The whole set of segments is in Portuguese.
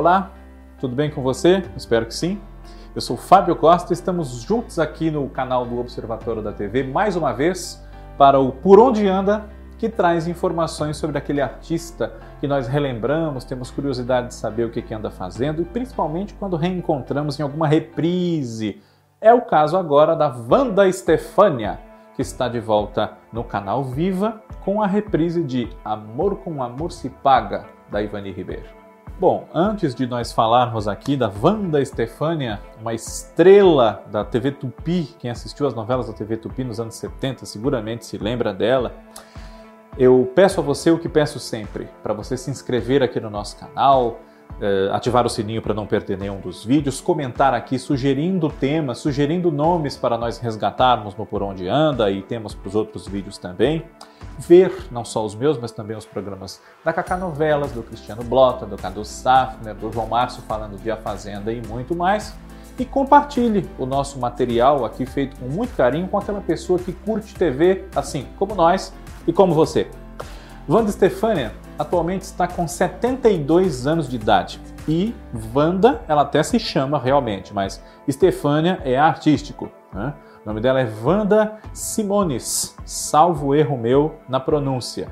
Olá, tudo bem com você? Espero que sim. Eu sou Fábio Costa, estamos juntos aqui no canal do Observatório da TV mais uma vez para o Por Onde Anda, que traz informações sobre aquele artista que nós relembramos, temos curiosidade de saber o que, que anda fazendo e principalmente quando reencontramos em alguma reprise. É o caso agora da Wanda Stefania, que está de volta no canal Viva com a reprise de Amor com Amor se Paga, da Ivani Ribeiro. Bom, antes de nós falarmos aqui da Wanda Estefânia, uma estrela da TV Tupi, quem assistiu as novelas da TV Tupi nos anos 70 seguramente se lembra dela. Eu peço a você o que peço sempre, para você se inscrever aqui no nosso canal, uh, ativar o sininho para não perder nenhum dos vídeos, comentar aqui sugerindo temas, sugerindo nomes para nós resgatarmos no Por Onde Anda e temos para os outros vídeos também. Ver não só os meus, mas também os programas da Cacá Novelas, do Cristiano Blota, do Cadu Safner, do João Márcio falando de A Fazenda e muito mais. E compartilhe o nosso material aqui feito com muito carinho com aquela pessoa que curte TV, assim como nós e como você. Wanda Stefania atualmente está com 72 anos de idade. E Wanda, ela até se chama realmente, mas Stefania é artístico. Né? O nome dela é Wanda Simones, salvo erro meu na pronúncia.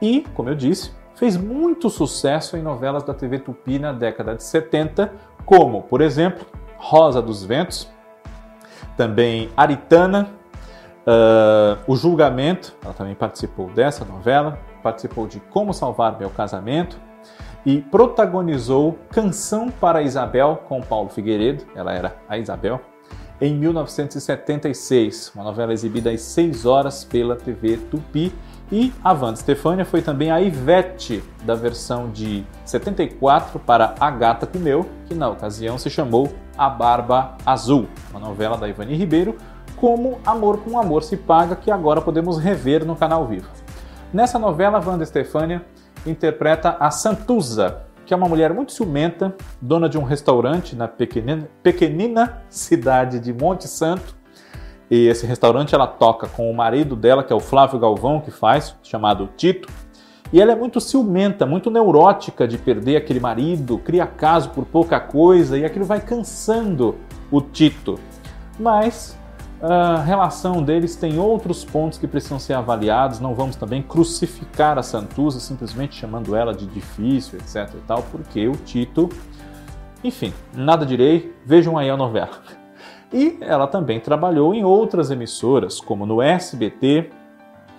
E, como eu disse, fez muito sucesso em novelas da TV Tupi na década de 70, como, por exemplo, Rosa dos Ventos, também Aritana, uh, O Julgamento, ela também participou dessa novela, participou de Como Salvar Meu Casamento e protagonizou Canção para Isabel com Paulo Figueiredo, ela era a Isabel, em 1976, uma novela exibida às 6 horas pela TV Tupi. E a Wanda Stefania foi também a Ivete da versão de 74 para A Gata Comeu, que na ocasião se chamou A Barba Azul, uma novela da Ivani Ribeiro, como Amor com Amor se Paga, que agora podemos rever no canal Vivo. Nessa novela, Wanda Stefania interpreta a Santuza, que é uma mulher muito ciumenta, dona de um restaurante na pequenina, pequenina cidade de Monte Santo. E esse restaurante ela toca com o marido dela, que é o Flávio Galvão, que faz, chamado Tito. E ela é muito ciumenta, muito neurótica de perder aquele marido, cria caso por pouca coisa e aquilo vai cansando o Tito. Mas a relação deles tem outros pontos que precisam ser avaliados. Não vamos também crucificar a Santuza simplesmente chamando ela de difícil, etc e tal, porque o Tito, enfim, nada direi, vejam aí a novela. E ela também trabalhou em outras emissoras, como no SBT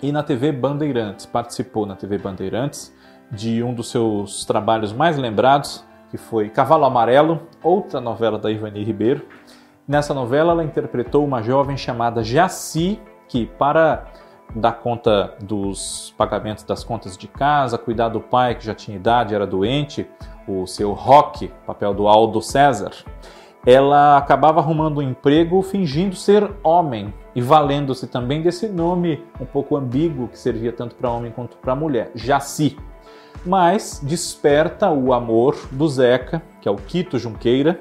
e na TV Bandeirantes. Participou na TV Bandeirantes de um dos seus trabalhos mais lembrados, que foi Cavalo Amarelo, outra novela da Ivani Ribeiro Nessa novela, ela interpretou uma jovem chamada Jaci, que, para dar conta dos pagamentos das contas de casa, cuidar do pai que já tinha idade, era doente, o seu Roque, papel do Aldo César, ela acabava arrumando um emprego fingindo ser homem e valendo-se também desse nome um pouco ambíguo que servia tanto para homem quanto para mulher, Jaci. Mas desperta o amor do Zeca, que é o Quito Junqueira,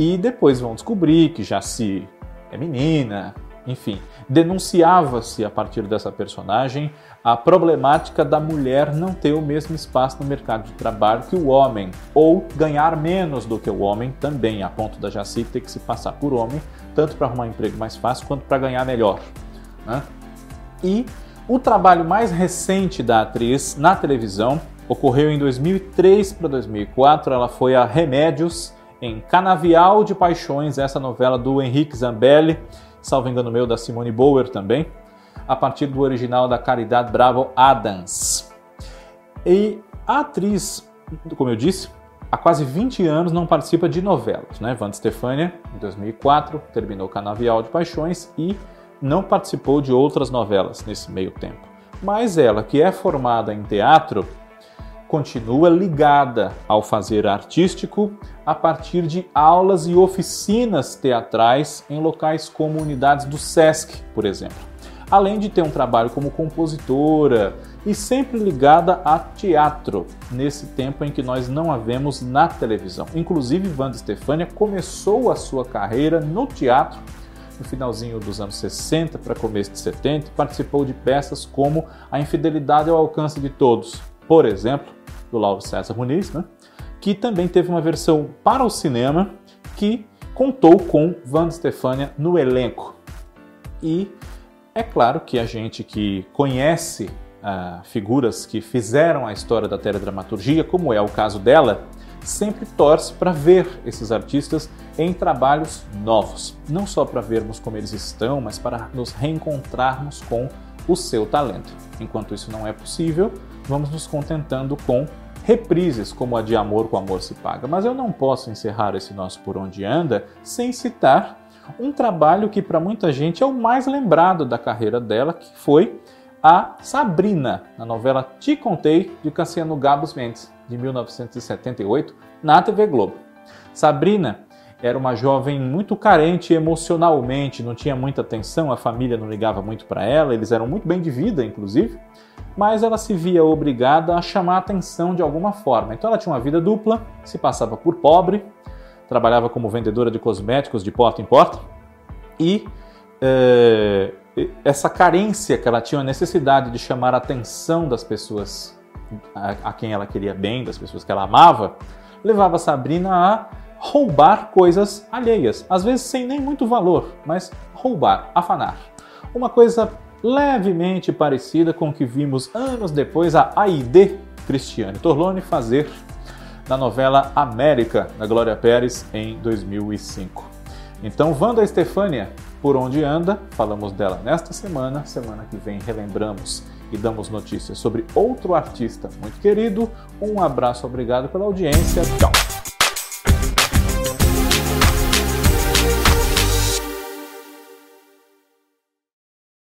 e depois vão descobrir que já se é menina, enfim, denunciava-se a partir dessa personagem a problemática da mulher não ter o mesmo espaço no mercado de trabalho que o homem, ou ganhar menos do que o homem também, a ponto da Jaci ter que se passar por homem, tanto para arrumar um emprego mais fácil quanto para ganhar melhor. Né? E o trabalho mais recente da atriz na televisão ocorreu em 2003 para 2004. Ela foi a Remédios em Canavial de Paixões, essa novela do Henrique Zambelli, salvo engano meu, da Simone Bower também, a partir do original da Caridade Bravo Adams. E a atriz, como eu disse, há quase 20 anos não participa de novelas, né? Wanda Stefania, em 2004, terminou Canavial de Paixões e não participou de outras novelas nesse meio tempo. Mas ela, que é formada em teatro, continua ligada ao fazer artístico a partir de aulas e oficinas teatrais em locais como unidades do SESC, por exemplo. Além de ter um trabalho como compositora e sempre ligada a teatro, nesse tempo em que nós não a vemos na televisão. Inclusive, Wanda Stefania começou a sua carreira no teatro no finalzinho dos anos 60 para começo de 70, participou de peças como A Infidelidade ao Alcance de Todos, por exemplo, do Lauro César Muniz, né? que também teve uma versão para o cinema que contou com Wanda Stefania no elenco. E é claro que a gente que conhece uh, figuras que fizeram a história da teledramaturgia, como é o caso dela, sempre torce para ver esses artistas em trabalhos novos. Não só para vermos como eles estão, mas para nos reencontrarmos com o seu talento. Enquanto isso não é possível, vamos nos contentando com reprises como a de Amor com Amor se Paga. Mas eu não posso encerrar esse nosso Por Onde Anda sem citar um trabalho que para muita gente é o mais lembrado da carreira dela, que foi a Sabrina, na novela Te Contei, de Cassiano Gabos Mendes, de 1978, na TV Globo. Sabrina era uma jovem muito carente emocionalmente, não tinha muita atenção, a família não ligava muito para ela, eles eram muito bem de vida, inclusive, mas ela se via obrigada a chamar a atenção de alguma forma. Então ela tinha uma vida dupla, se passava por pobre, trabalhava como vendedora de cosméticos de porta em porta e é, essa carência que ela tinha, a necessidade de chamar a atenção das pessoas a, a quem ela queria bem, das pessoas que ela amava, levava Sabrina a roubar coisas alheias, às vezes sem nem muito valor, mas roubar, afanar. Uma coisa levemente parecida com o que vimos anos depois a Aide Cristiane Torlone fazer na novela América, da Glória Pérez, em 2005. Então, Wanda Estefânia, por onde anda, falamos dela nesta semana. Semana que vem relembramos e damos notícias sobre outro artista muito querido. Um abraço, obrigado pela audiência. Tchau!